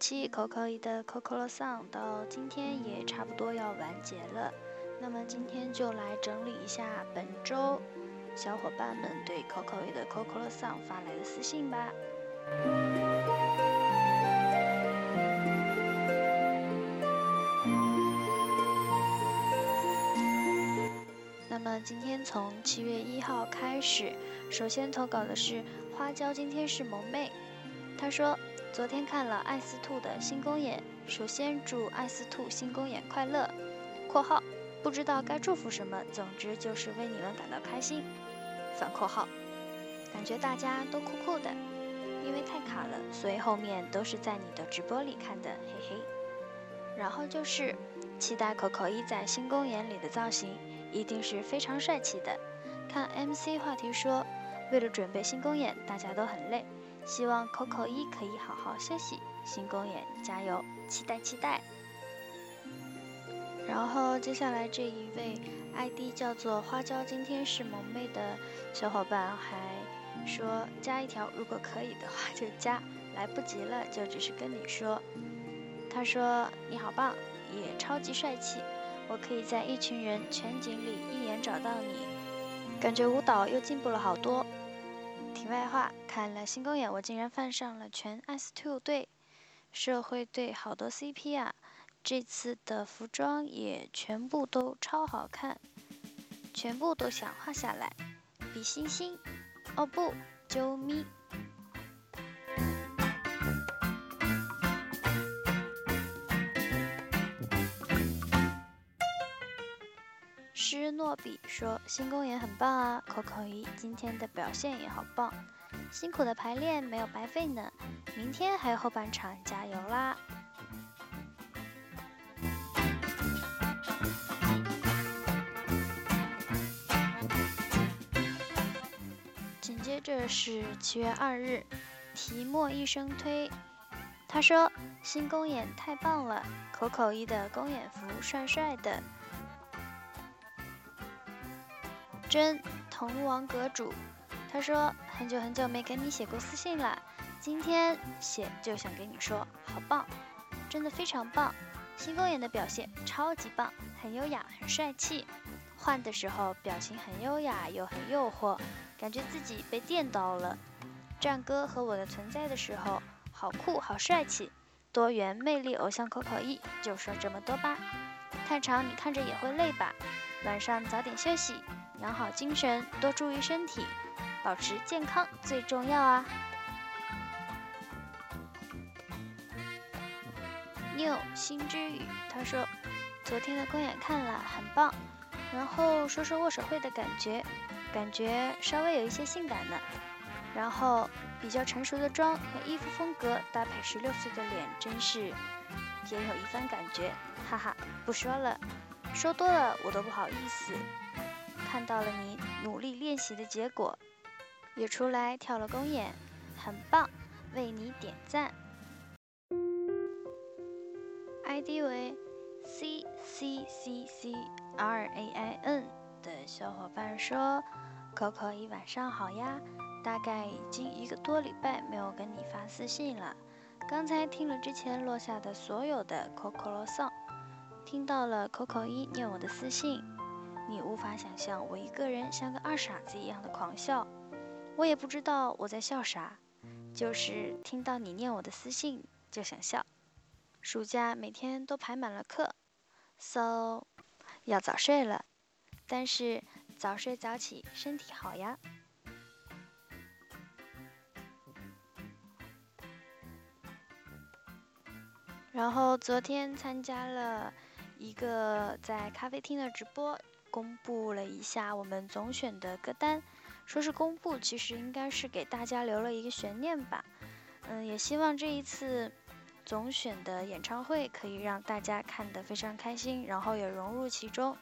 期 Coco 的 Coco Song 到今天也差不多要完结了，那么今天就来整理一下本周小伙伴们对 Coco 的 Coco Song 发来的私信吧。那么今天从七月一号开始，首先投稿的是花椒，今天是萌妹，她说。昨天看了艾斯兔的新公演，首先祝艾斯兔新公演快乐（括号不知道该祝福什么，总之就是为你们感到开心）。反括号感觉大家都酷酷的，因为太卡了，所以后面都是在你的直播里看的，嘿嘿。然后就是期待可可一在新公演里的造型，一定是非常帅气的。看 MC 话题说，为了准备新公演，大家都很累。希望 Coco 一可以好好休息，新公演加油，期待期待。然后接下来这一位 ID 叫做花椒，今天是萌妹的小伙伴还说加一条，如果可以的话就加，来不及了就只是跟你说。他说你好棒，也超级帅气，我可以在一群人全景里一眼找到你，感觉舞蹈又进步了好多。题外话，看了新公演，我竟然犯上了全 S Two 队、社会队好多 CP 啊！这次的服装也全部都超好看，全部都想画下来，比心心。哦不，啾咪。诺比说：“新公演很棒啊，Coco 一今天的表现也好棒，辛苦的排练没有白费呢。明天还有后半场，加油啦！”紧接着是七月二日，提莫一生推，他说：“新公演太棒了，Coco 一的公演服帅帅的。”真童王阁主，他说很久很久没给你写过私信了，今天写就想给你说，好棒，真的非常棒，新公演的表现超级棒，很优雅，很帅气，换的时候表情很优雅又很诱惑，感觉自己被电到了。战歌和我的存在的时候，好酷，好帅气，多元魅力偶像口口一，就说这么多吧，太长你看着也会累吧，晚上早点休息。养好精神，多注意身体，保持健康最重要啊！New 心之语，他说昨天的公演看了，很棒。然后说说握手会的感觉，感觉稍微有一些性感呢。然后比较成熟的妆和衣服风格搭配十六岁的脸，真是别有一番感觉。哈哈，不说了，说多了我都不好意思。看到了你努力练习的结果，也出来跳了公演，很棒，为你点赞。ID 为 C C C C R A I N 的小伙伴说：“Coco 一晚上好呀，大概已经一个多礼拜没有跟你发私信了。刚才听了之前落下的所有的 Coco song，听到了 Coco 一念我的私信。”你无法想象我一个人像个二傻子一样的狂笑，我也不知道我在笑啥，就是听到你念我的私信就想笑。暑假每天都排满了课，so 要早睡了，但是早睡早起身体好呀。然后昨天参加了一个在咖啡厅的直播。公布了一下我们总选的歌单，说是公布，其实应该是给大家留了一个悬念吧。嗯，也希望这一次总选的演唱会可以让大家看得非常开心，然后也融入其中。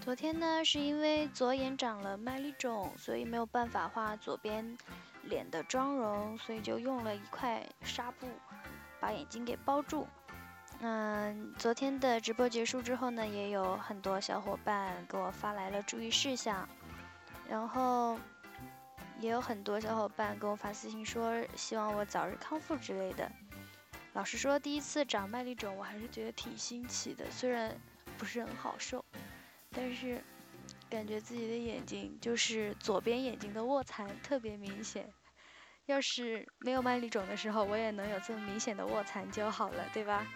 昨天呢，是因为左眼长了麦粒肿，所以没有办法画左边脸的妆容，所以就用了一块纱布把眼睛给包住。嗯，昨天的直播结束之后呢，也有很多小伙伴给我发来了注意事项，然后也有很多小伙伴给我发私信说希望我早日康复之类的。老实说，第一次长麦粒肿，我还是觉得挺新奇的，虽然不是很好受。但是，感觉自己的眼睛就是左边眼睛的卧蚕特别明显。要是没有麦粒肿的时候，我也能有这么明显的卧蚕就好了，对吧？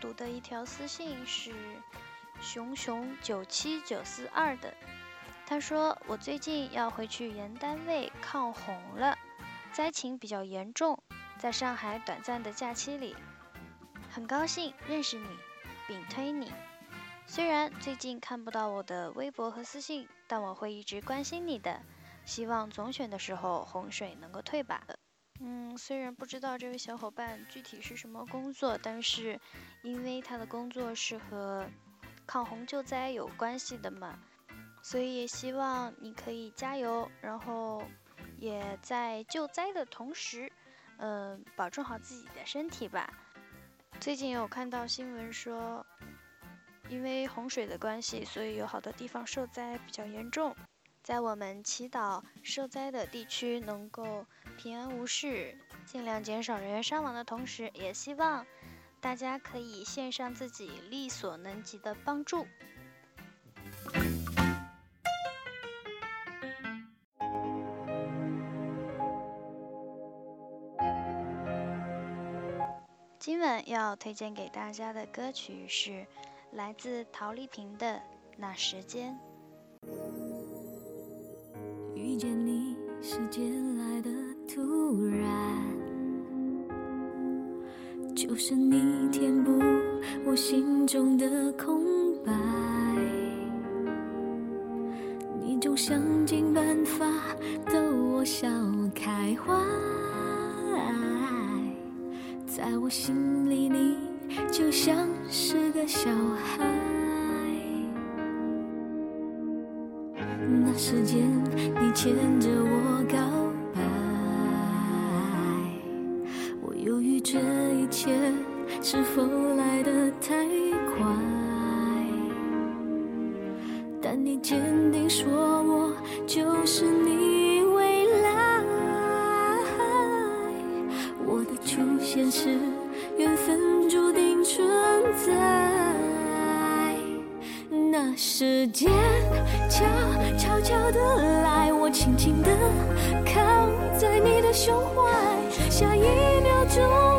读的一条私信是。熊熊九七九四二的，他说我最近要回去原单位抗洪了，灾情比较严重，在上海短暂的假期里，很高兴认识你，并推你。虽然最近看不到我的微博和私信，但我会一直关心你的。希望总选的时候洪水能够退吧。嗯，虽然不知道这位小伙伴具体是什么工作，但是因为他的工作是和。抗洪救灾有关系的嘛，所以也希望你可以加油，然后也在救灾的同时，嗯，保重好自己的身体吧。最近有看到新闻说，因为洪水的关系，所以有好多地方受灾比较严重。在我们祈祷受灾的地区能够平安无事，尽量减少人员伤亡的同时，也希望。大家可以献上自己力所能及的帮助。今晚要推荐给大家的歌曲是来自陶丽萍的《那时间》。遇见你，时间来的突然。就是你填补我心中的空白，你总想尽办法逗我笑开怀，在我心里你就像是个小孩。时间你牵着我告白，我犹豫。这一切是否来得太快？但你坚定说，我就是你未来。我的出现是缘分注定存在。时间悄悄悄的来，我轻轻的靠在你的胸怀，下一秒钟。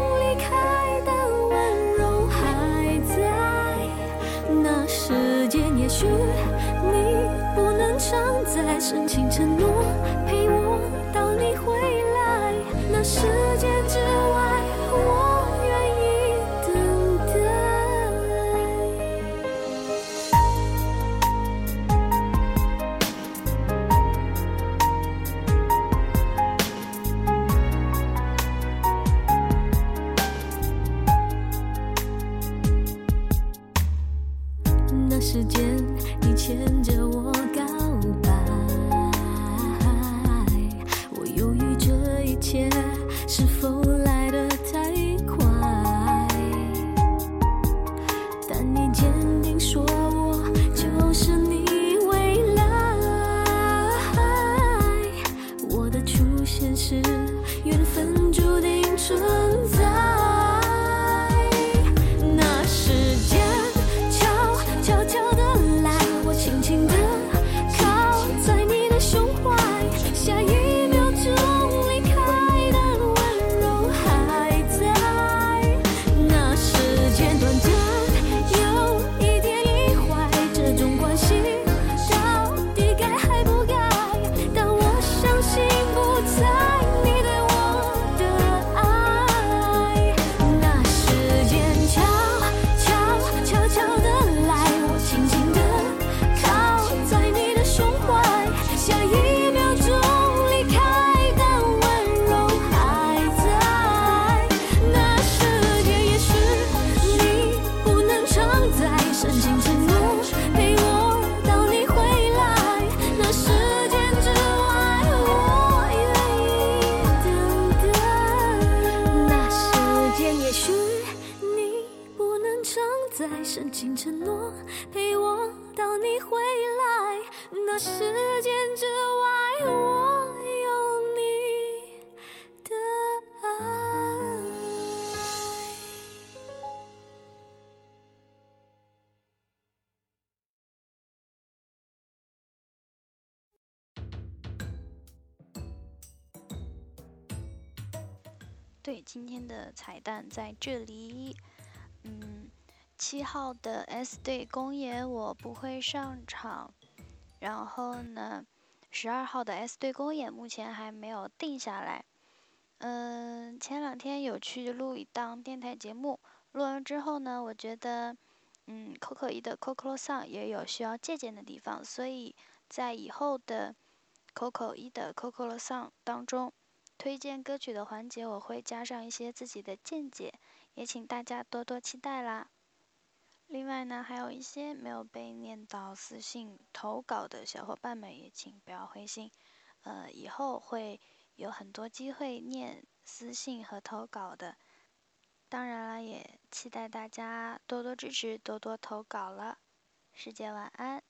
对，今天的彩蛋在这里。嗯，七号的 S 队公演我不会上场，然后呢，十二号的 S 队公演目前还没有定下来。嗯，前两天有去录一档电台节目，录完之后呢，我觉得，嗯，Coco 一的 Coco Song 也有需要借鉴的地方，所以在以后的 Coco 一的 Coco Song 当中。推荐歌曲的环节，我会加上一些自己的见解，也请大家多多期待啦。另外呢，还有一些没有被念到私信投稿的小伙伴们，也请不要灰心，呃，以后会有很多机会念私信和投稿的。当然了，也期待大家多多支持，多多投稿了。师姐晚安。